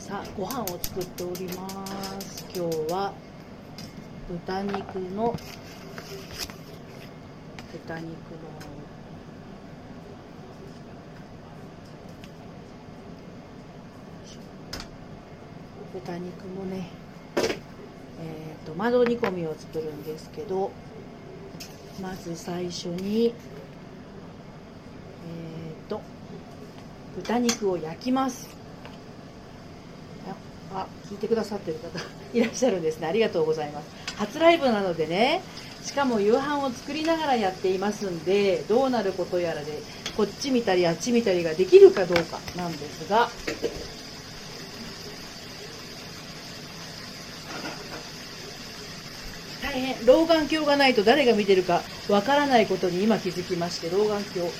さあご飯を作っております。今日は豚肉の豚肉の豚肉もねえーと窓煮込みを作るんですけどまず最初にえーと豚肉を焼きます。あ聞いてくださってる方いらっしゃるんですね。ありがとうございます。初ライブなのでねしかも夕飯を作りながらやっていますんでどうなることやらでこっち見たりあっち見たりができるかどうかなんですが大変老眼鏡がないと誰が見てるかわからないことに今気づきまして老眼鏡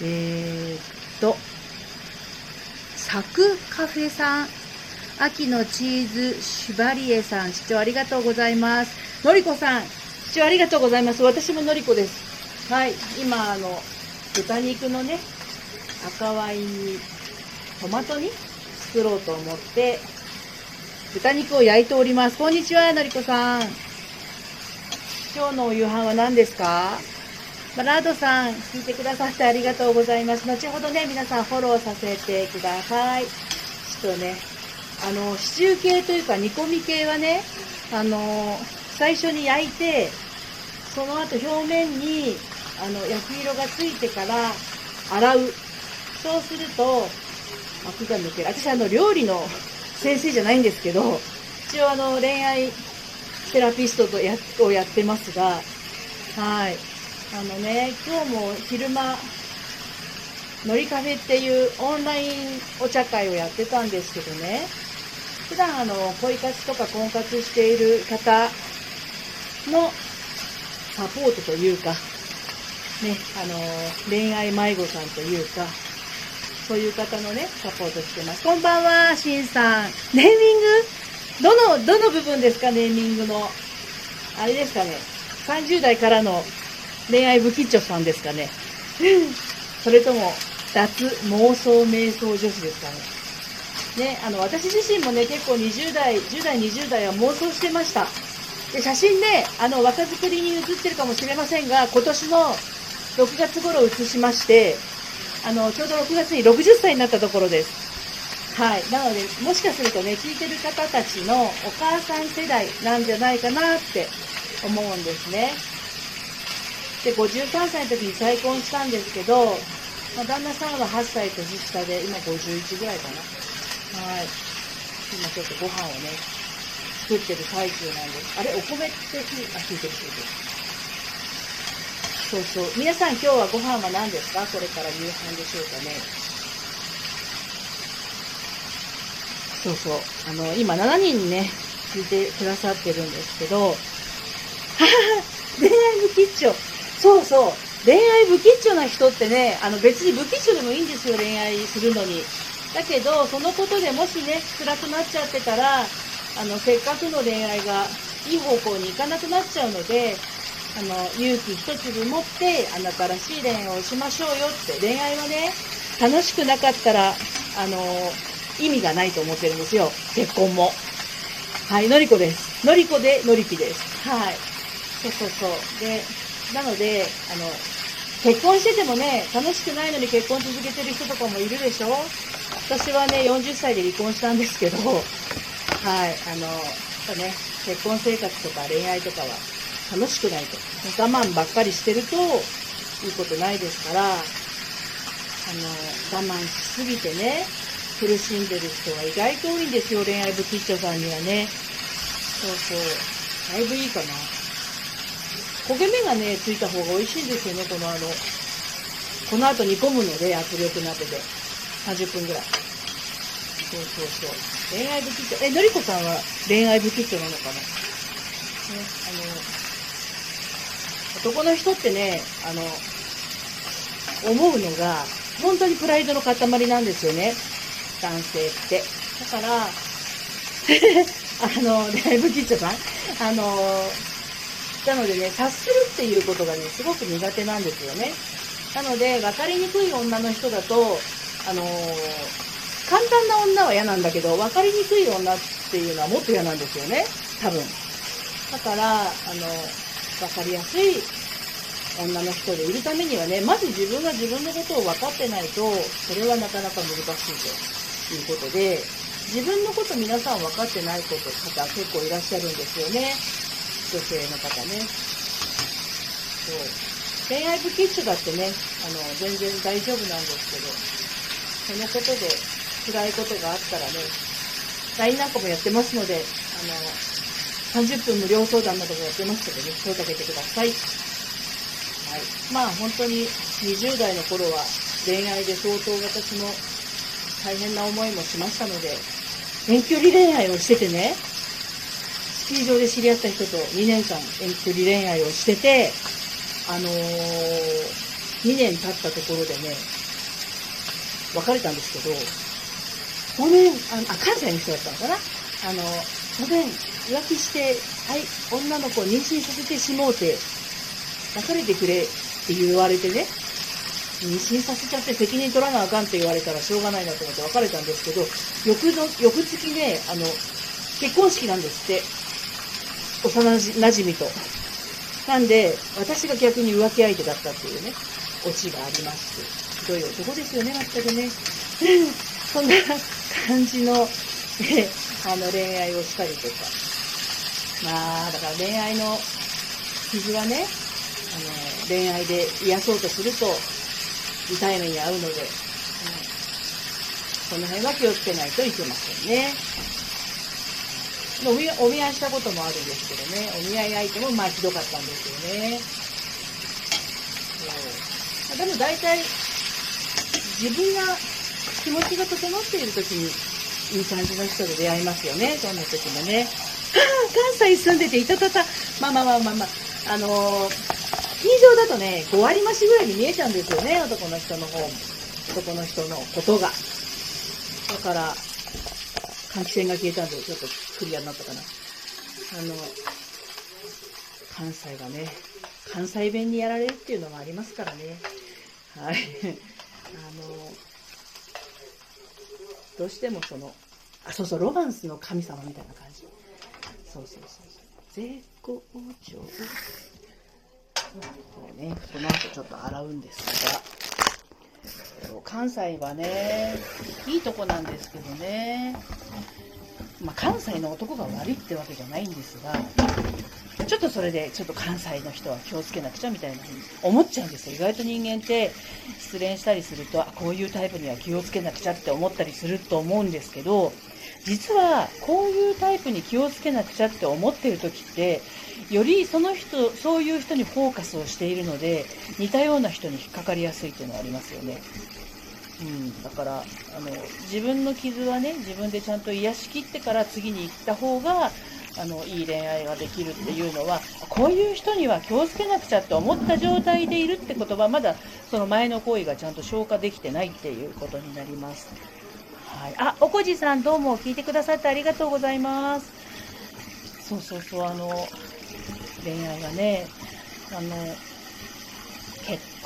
えー、っとサクカフェさん秋のチーズシュバリエさん視聴ありがとうございます。のりこさん視聴ありがとうございます。私ものりこです。はい今あの豚肉のね赤ワインにトマト煮作ろうと思って豚肉を焼いております。こんにちはのりこさん。今日のお夕飯は何ですか？バラードさん、聞いてくださってありがとうございます。後ほどね、皆さんフォローさせてください。ちょっとね、あの、シチュー系というか煮込み系はね、あの、最初に焼いて、その後表面に、あの、焼き色がついてから洗う。そうすると、アクが抜ける。私、あの、料理の先生じゃないんですけど、一応あの、恋愛セラピストとやをやってますが、はい。あのね、今日も昼間、のりカフェっていうオンラインお茶会をやってたんですけどね、普段あの、恋活とか婚活している方のサポートというか、ね、あの、恋愛迷子さんというか、そういう方のね、サポートしてます。こんばんは、しんさん。ネーミング？どの、どの部分ですか、ネーミングの。あれですかね。30代からの恋愛不吉祥さんですかね。それとも、脱妄想瞑想女子ですかね。ね、あの、私自身もね、結構20代、10代、20代は妄想してました。で、写真ね、あの、若作りに写ってるかもしれませんが、今年の6月頃写しまして、あの、ちょうど6月に60歳になったところです。はい。なので、もしかするとね、聞いてる方たちのお母さん世代なんじゃないかなって思うんですね。で、53歳の時に再婚したんですけど、まあ、旦那さんは8歳年下で、今51ぐらいかな。はい。今ちょっとご飯をね、作ってる最中なんです。あれ、お米って火、あ、聞いてる聞いてる。そうそう。皆さん今日はご飯は何ですか？これから夕飯でしょうかね。そうそう。あの、今7人ね、聞いてくださってるんですけど、は は恋愛不吉祥。そうそう。恋愛不吉祥な人ってね、あの別に不吉祥でもいいんですよ、恋愛するのに。だけど、そのことでもしね、辛くなっちゃってたら、あの、せっかくの恋愛がいい方向に行かなくなっちゃうので、あの、勇気一粒持って、あなたらしい恋愛をしましょうよって、恋愛はね、楽しくなかったら、あの、意味がないと思ってるんですよ。結婚も。はい、のりこです。のりこでのりぴです。はい。そうそうそう。で、なので、あの、結婚しててもね、楽しくないのに結婚続けてる人とかもいるでしょ？私はね、40歳で離婚したんですけど、はい、あの、やっぱね、結婚生活とか恋愛とかは楽しくないと。我慢ばっかりしてると、いいことないですから、あの、我慢しすぎてね、苦しんでる人は意外と多いんですよ、恋愛不吉祥さんにはね。そうそう。だいぶいいかな。焦げ目がね、ついた方が美味しいんですよね、このあの、この後煮込むので、圧力鍋で。30分ぐらい。そうそうそう。恋愛不吉祥。え、のりこさんは恋愛不吉祥なのかな？ね、あの、男の人ってね、あの、思うのが、本当にプライドの塊なんですよね。男性って。だから、あの、恋愛不吉祥さんあの、なのでね、察するっていうことがね、すごく苦手なんですよね。なので、分かりにくい女の人だと、あのー簡単な女は嫌なんだけど、分かりにくい女っていうのはもっと嫌なんですよね。多分。だから、あの、分かりやすい女の人でいるためにはね、まず自分が自分のことを分かってないと、それはなかなか難しいということで、自分のこと皆さん分かってないこと方結構いらっしゃるんですよね。女性の方ね。そう。恋愛不吉だってね、あの、全然大丈夫なんですけど、そのことで辛いことがあったらね、LINE なんかもやってますので、あの、30分無料相談などもやってますのでね、声かけてください。はい。まあ本当に20代の頃は恋愛で相当私も大変な思いもしましたので、遠距離恋愛をしててね、スキー場で知り合った人と2年間遠距離恋愛をしてて、あのー、2年経ったところでね、別れたんですけど、ごめん、あのあ関西の人だったのかな？あの、ごめん、浮気して、はい、女の子を妊娠させてしもうて、別れてくれって言われてね、妊娠させちゃって責任取らなあかんって言われたらしょうがないなと思って別れたんですけど、翌の、翌月ね、あの、結婚式なんですって。幼なじみと。なんで、私が逆に浮気相手だったっていうね、オチがありまして。ひどい男ですよね、全くね。そんな感じの、ね、あの、恋愛をしたりとか。まあ、だから恋愛の傷はね、あの、恋愛で癒そうとすると、痛い目に遭うので、うん、その辺は気をつけないといけませんね。お見お見合いしたこともあるんですけどね、お見合い相手もまあひどかったんですよね。そうでも大体、自分が気持ちが整っている時にいい感じの人で出会いますよね、どんな時もね。関西住んでていたたた、まあまあまあまあまあ、あのースキー場だとね、5割増しぐらいに見えちゃうんですよね、男の人の方、男の人のことが。だから、換気扇が消えたんで、ちょっとクリアになったかな。あの、関西がね、関西弁にやられるっていうのもありますからね。はい。あの、どうしてもその、あ、そうそう、ロマンスの神様みたいな感じ。そうそうそう。絶好調。こうね、その後ちょっと洗うんですが、関西はね、いいとこなんですけどね、まあ、関西の男が悪いってわけじゃないんですが、ちょっとそれで、ちょっと関西の人は気をつけなくちゃみたいなふうに思っちゃうんですよ。意外と人間って失恋したりすると、あ、こういうタイプには気をつけなくちゃって思ったりすると思うんですけど、実はこういうタイプに気をつけなくちゃって思ってる時って、よりその人、そういう人にフォーカスをしているので、似たような人に引っかかりやすいっていうのはありますよね。うん、だからあの自分の傷はね自分でちゃんと癒しきってから次に行った方があのいい恋愛ができるっていうのはこういう人には気をつけなくちゃって思った状態でいるってことはまだその前の行為がちゃんと消化できてないっていうことになります。はい、あおこじさんどうも聞いてくださってありがとうございます。そうそうそうあの恋愛がね、あの、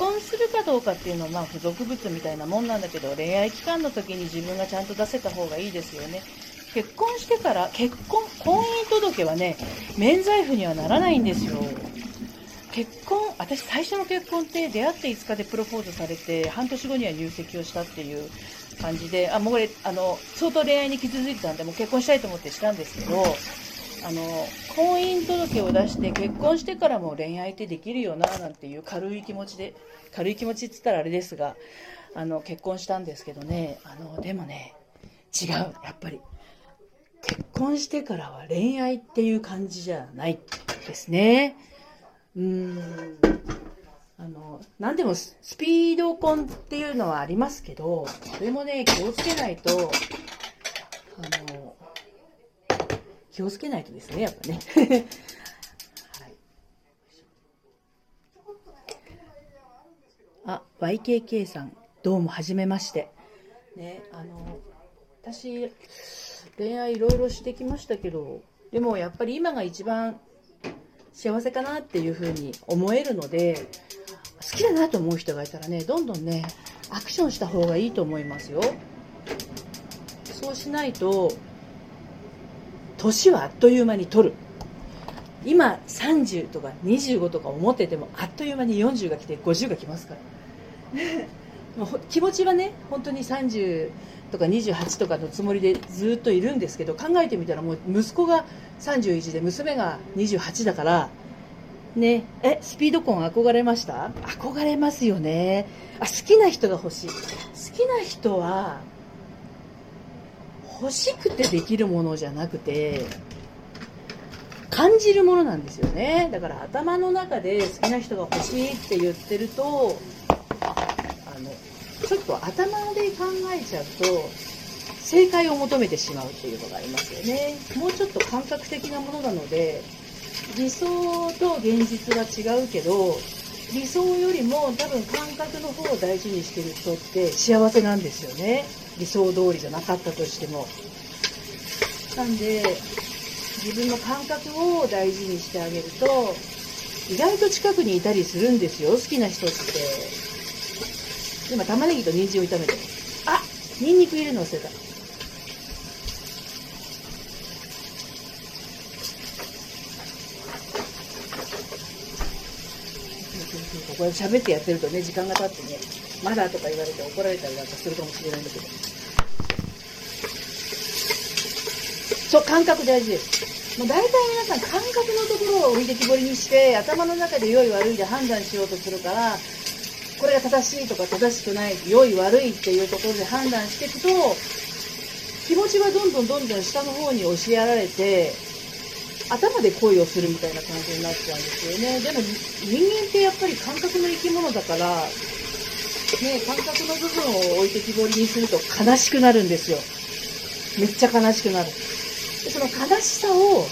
婚するかどうかっていうのはまあ付属物みたいなもんなんだけど、恋愛期間の時に自分がちゃんと出せた方がいいですよね。結婚してから、結婚、婚姻届はね、免罪符にはならないんですよ。結婚、私最初の結婚って出会って5日でプロポーズされて、半年後には入籍をしたっていう感じで、あ、もうこれ、あの、相当恋愛に傷ついてたんで、もう結婚したいと思ってしたんですけど、あの婚姻届を出して結婚してからも恋愛ってできるよななんていう軽い気持ちで軽い気持ちって言ったらあれですがあの結婚したんですけどねあのでもね違うやっぱり。結婚してからは恋愛っていう感じじゃないですね。うん。あの何でもスピード婚っていうのはありますけどそれもね気をつけないとあの気をつけないとですね、やっぱね。はい、あ、YKK さん、どうも、はじめまして。ね、あの、私、恋愛いろいろしてきましたけど、でもやっぱり今が一番幸せかなっていうふうに思えるので、好きだなと思う人がいたらね、どんどんね、アクションした方がいいと思いますよ。そうしないと年はあっという間に取る。今30とか25とか思っててもあっという間に40が来て50が来ますから。気持ちはね本当に30とか28とかのつもりでずっといるんですけど考えてみたらもう息子が31で娘が28だからねえスピード婚憧れました？憧れますよね。あ好きな人が欲しい。好きな人は欲しくてできるものじゃなくて感じるものなんですよね。だから頭の中で好きな人が欲しいって言ってるとあのちょっと頭で考えちゃうと正解を求めてしまうっていうのがありますよね。もうちょっと感覚的なものなので理想と現実は違うけど理想よりも多分感覚の方を大事にしてる人って幸せなんですよね。理想通りじゃなかったとしても。なんで自分の感覚を大事にしてあげると意外と近くにいたりするんですよ好きな人って。今玉ねぎと人参を炒めてあニンニク入れるの忘れた。これ喋ってやってるとね時間が経ってね。まだとか言われて怒られたりなんかするかもしれないんだけど。そう感覚大事です。もう大体皆さん感覚のところを置いてきぼりにして頭の中で良い悪いで判断しようとするからこれが正しいとか正しくない良い悪いっていうところで判断していくと気持ちはどんどんどんどん下の方に教えられて頭で恋をするみたいな感じになっちゃうんですよね。でも人間ってやっぱり感覚の生き物だから、ね、感覚の部分を置いてきぼりにすると悲しくなるんですよ。めっちゃ悲しくなる。でその悲しさを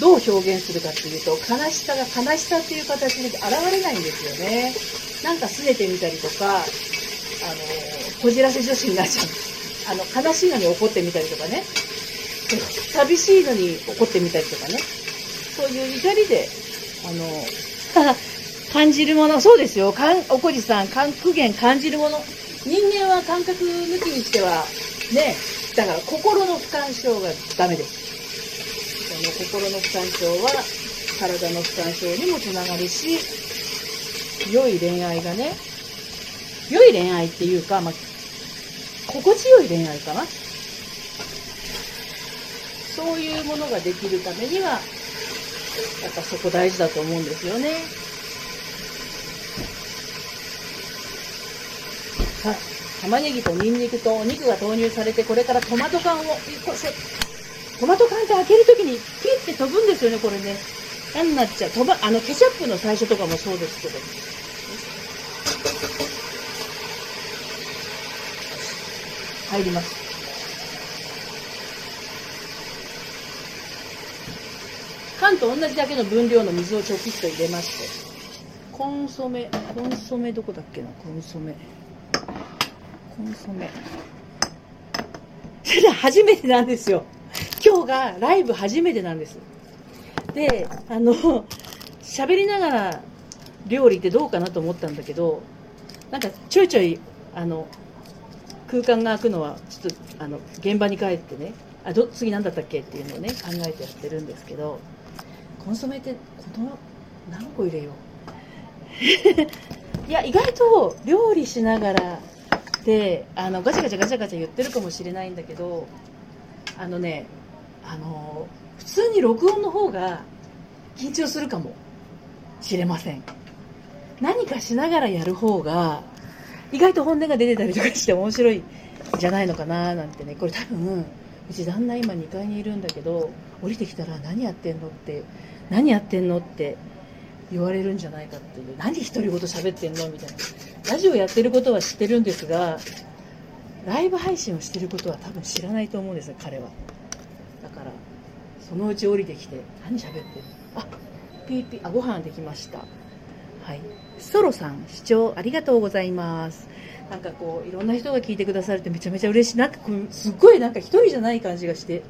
どう表現するかっていうと悲しさが悲しさっていう形で現れないんですよね。なんか拗ねてみたりとかあのこじらせ女子になっちゃう。あの悲しいのに怒ってみたりとかね。寂しいのに怒ってみたりとかね。そういう怒りであの 感じるものそうですよかんおこじさん苦言感じるもの人間は感覚抜きにしてはねだから心の不干渉がダメです。この心の不干渉は体の不干渉にもつながるし、良い恋愛がね、良い恋愛っていうか、まあ、心地よい恋愛かな。そういうものができるためには、やっぱそこ大事だと思うんですよね。さあ玉ねぎとニンニクとお肉が投入されてこれからトマト缶をトマト缶って開けるときにピッて飛ぶんですよねこれね。嫌になっちゃう飛ばあのケチャップの最初とかもそうですけど。入ります。缶と同じだけの分量の水をちょきっと入れまして。コンソメコンソメどこだっけなコンソメ。コンソメ。そ れ初めてなんですよ。今日がライブ初めてなんです。で、あの、喋りながら料理ってどうかなと思ったんだけど、なんかちょいちょい、あの、空間が空くのは、ちょっと、あの、現場に帰ってね、あ、ど、次何だったっけっていうのをね、考えてやってるんですけど、コンソメって、この、何個入れよう？いや、意外と料理しながらであのガチャガチャガチャガチャ言ってるかもしれないんだけどあのねあの普通に録音の方が緊張するかもしれません。何かしながらやる方が意外と本音が出てたりとかして面白いじゃないのかななんてねこれ多分うち旦那今2階にいるんだけど降りてきたら何やってんのって何やってんのって言われるんじゃないかっていう。何独り言喋ってんのみたいな。ラジオやってることは知ってるんですがライブ配信をしてることは多分知らないと思うんですよ彼は。だからそのうち降りてきて何喋ってるあピーピーあご飯できました。はい。ソロさん視聴ありがとうございます。なんかこういろんな人が聞いてくださるってめちゃめちゃ嬉しい。なんかすっごいなんか一人じゃない感じがして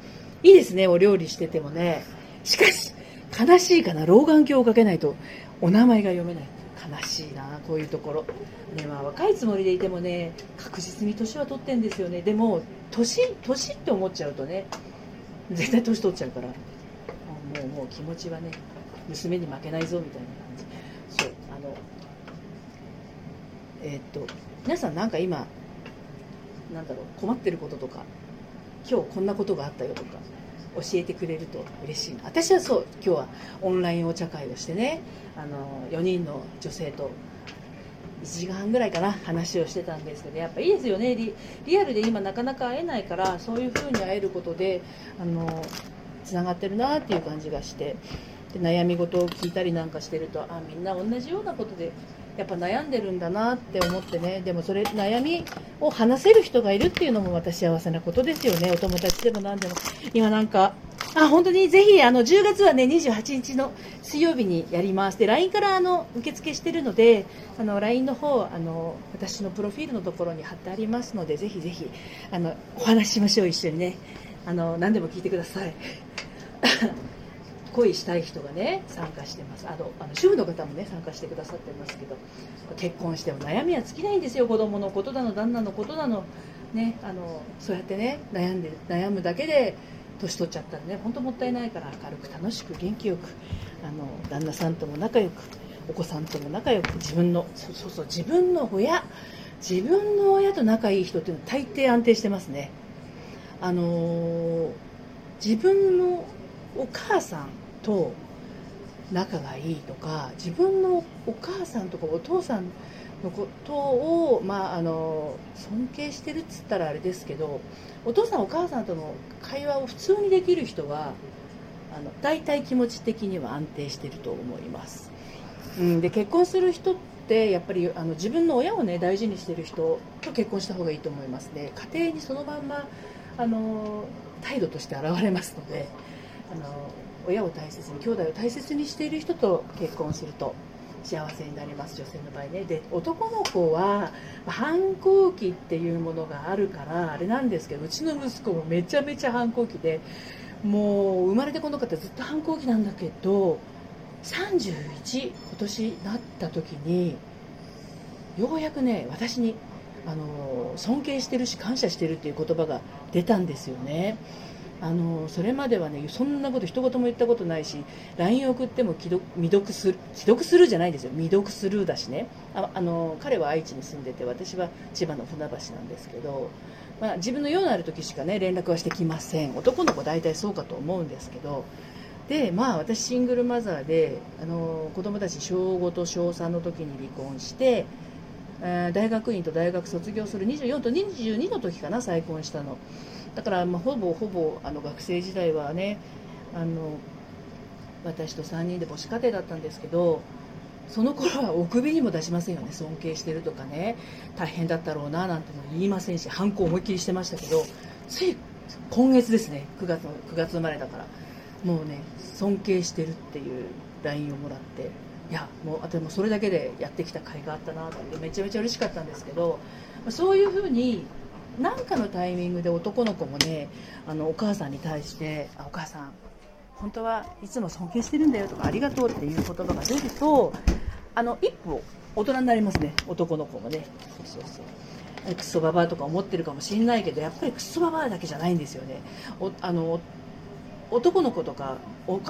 いいですねお料理しててもね。しかし悲しいかな老眼鏡をかけないと。お名前が読めない。悲しいなこういうところ、ねまあ、若いつもりでいてもね確実に年は取ってんですよね。でも年年って思っちゃうとね絶対年取っちゃうから。もうもう気持ちはね娘に負けないぞみたいな感じ。そうあのえー、っと皆さんなんか今なんだろう困ってることとか今日こんなことがあったよとか。教えてくれると嬉しいな。私はそう今日はオンラインお茶会をしてねあの4人の女性と1時間半ぐらいかな話をしてたんですけどやっぱいいですよね。リアルで今なかなか会えないからそういう風に会えることであのつながってるなっていう感じがして。で悩み事を聞いたりなんかしてるとあみんな同じようなことでやっぱ悩んでるんだなって思ってね。でもそれ悩みを話せる人がいるっていうのもまた幸せなことですよね。お友達でも何でも。今なんかあ本当に？ぜひあの10月はね28日の水曜日にやります。で LINE からあの受付してるのであの LINE の方あの私のプロフィールのところに貼ってありますのでぜひぜひあのお話ししましょう一緒にね。あの何でも聞いてください。恋したい人がね参加してます。あのあの主婦の方もね参加してくださってますけど結婚しても悩みは尽きないんですよ。子供のことだの旦那のことだの。ねあのそうやってね悩んで悩むだけで年取っちゃったらね本当もったいないから明るく楽しく元気よくあの旦那さんとも仲良くお子さんとも仲良く自分のそうそう自分の親自分の親と仲いい人っていうのは大抵安定してますね。あの、自分のお母さんと仲がいいとか自分のお母さんとかお父さんのことを、まあ、あの尊敬してるっつったらあれですけどお父さんお母さんとの会話を普通にできる人はあの大体気持ち的には安定してると思います、うん、で結婚する人ってやっぱりあの自分の親を、ね、大事にしてる人と結婚した方がいいと思います。ね家庭にそのまんまあの態度として現れますのであの親を大切に兄弟を大切にしている人と結婚すると幸せになります女性の場合ねで男の子は反抗期っていうものがあるからあれなんですけどうちの息子もめちゃめちゃ反抗期でもう生まれてこの方ずっと反抗期なんだけど31今年なった時にようやくね私にあの尊敬してるし感謝してるっていう言葉が出たんですよね。あのそれまではねそんなこと一言も言ったことないし LINE 送っても既読未読する既読スルーじゃないですよ。未読スルーだしね。ああの彼は愛知に住んでて私は千葉の船橋なんですけど、まあ、自分の用のある時しかね連絡はしてきません。男の子大体そうかと思うんですけど。でまあ私シングルマザーであの子供たち小5と小3の時に離婚して大学院と大学卒業する24と22の時かな再婚したの。だからまあほぼほぼあの学生時代はねあの私と3人で母子家庭だったんですけどその頃はお首にも出しませんよね尊敬してるとかね大変だったろうななんての言いませんし反抗思いっきりしてましたけどつい今月ですね9月の9月生まれだからもうね尊敬してるっていう LINE をもらっていやもうでもそれだけでやってきた甲斐があったなと思ってめちゃめちゃ嬉しかったんですけどそういうふうに何かのタイミングで男の子もねあのお母さんに対して「あお母さん本当はいつも尊敬してるんだよ」とか「ありがとう」っていう言葉が出るとあの一歩大人になりますね男の子もね。そうそうそう。クソババアとか思ってるかもしれないけどやっぱりクソババアだけじゃないんですよね。おあの男の子とか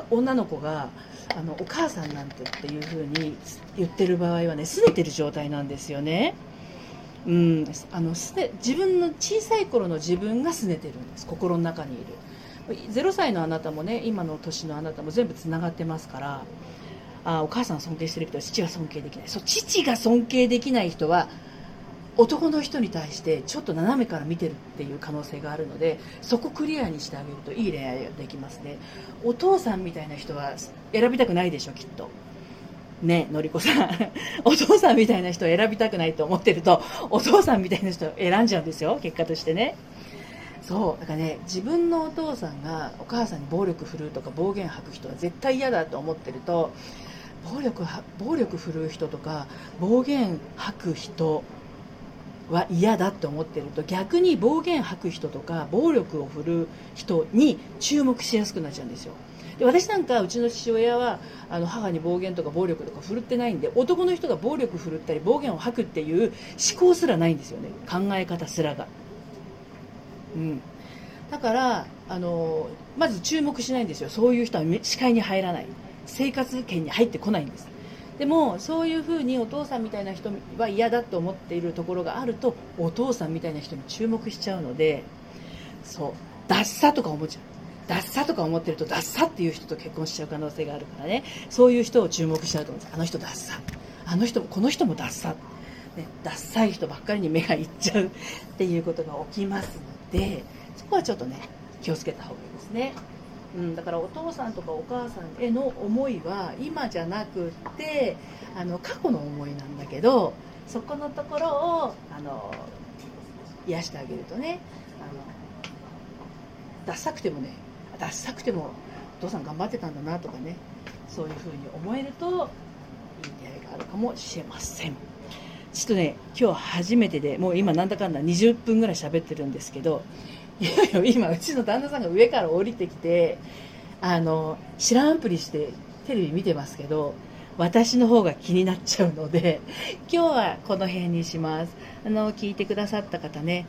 女の子があのお母さんなんてっていう風に言ってる場合はね拗ねてる状態なんですよねうん、あのすね自分の小さい頃の自分が拗ねてるんです。心の中にいる。0歳のあなたもね今の年のあなたも全部つながってますから。あお母さん尊敬してるけど父が尊敬できない。そう父が尊敬できない人は男の人に対してちょっと斜めから見てるっていう可能性があるのでそこクリアにしてあげるといい恋愛ができますね。お父さんみたいな人は選びたくないでしょきっと。ね、のりこさん、お父さんみたいな人を選びたくないと思ってると、お父さんみたいな人を選んじゃうんですよ、結果としてね。そう、だからね、自分のお父さんがお母さんに暴力振るうとか暴言吐く人は絶対嫌だと思ってると、暴力、暴力振るう人とか暴言吐く人は嫌だって思ってると逆に暴言吐く人とか暴力を振るう人に注目しやすくなっちゃうんですよで私なんかうちの父親はあの母に暴言とか暴力とか振るってないんで男の人が暴力振るったり暴言を吐くっていう思考すらないんですよね。考え方すらが。うん、だからあのまず注目しないんですよ。そういう人は視界に入らない。生活圏に入ってこないんです。でもそういうふうにお父さんみたいな人は嫌だと思っているところがあるとお父さんみたいな人に注目しちゃうのでそうダッサとか思っちゃう。ダッサとか思ってるとダッサっていう人と結婚しちゃう可能性があるからね。そういう人を注目しちゃうと思うんです。あの人ダッサ。あの人もこの人もダッサ、ね、ダッサい人ばっかりに目がいっちゃうっていうことが起きますのでそこはちょっとね気をつけた方がいいですね。うん、だからお父さんとかお母さんへの思いは今じゃなくってあの過去の思いなんだけどそこのところをあの癒してあげるとねあのダサくてもねダサくてもお父さん頑張ってたんだなとかね。そういうふうに思えるといい出会いがあるかもしれません。ちょっとね今日初めてでもう今なんだかんだ20分ぐらい喋ってるんですけどいやいや今うちの旦那さんが上から降りてきてあの知らんぷりしてテレビ見てますけど私の方が気になっちゃうので今日はこの辺にします。あの聞いてくださった方ね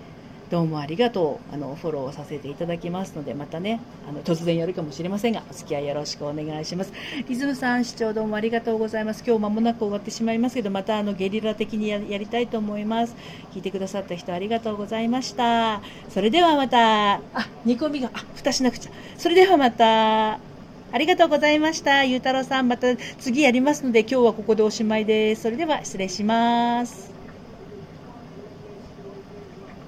どうもありがとう。あの、フォローさせていただきますので、またね、あの、突然やるかもしれませんが、お付き合いよろしくお願いします。リズムさん、視聴どうもありがとうございます。今日間もなく終わってしまいますけど、またあの、ゲリラ的にやりたいと思います。聞いてくださった人ありがとうございました。それではまた、あ、煮込みが、あ、蓋しなくちゃ。それではまた、ありがとうございました。ゆうたろうさん、また次やりますので、今日はここでおしまいです。それでは失礼します。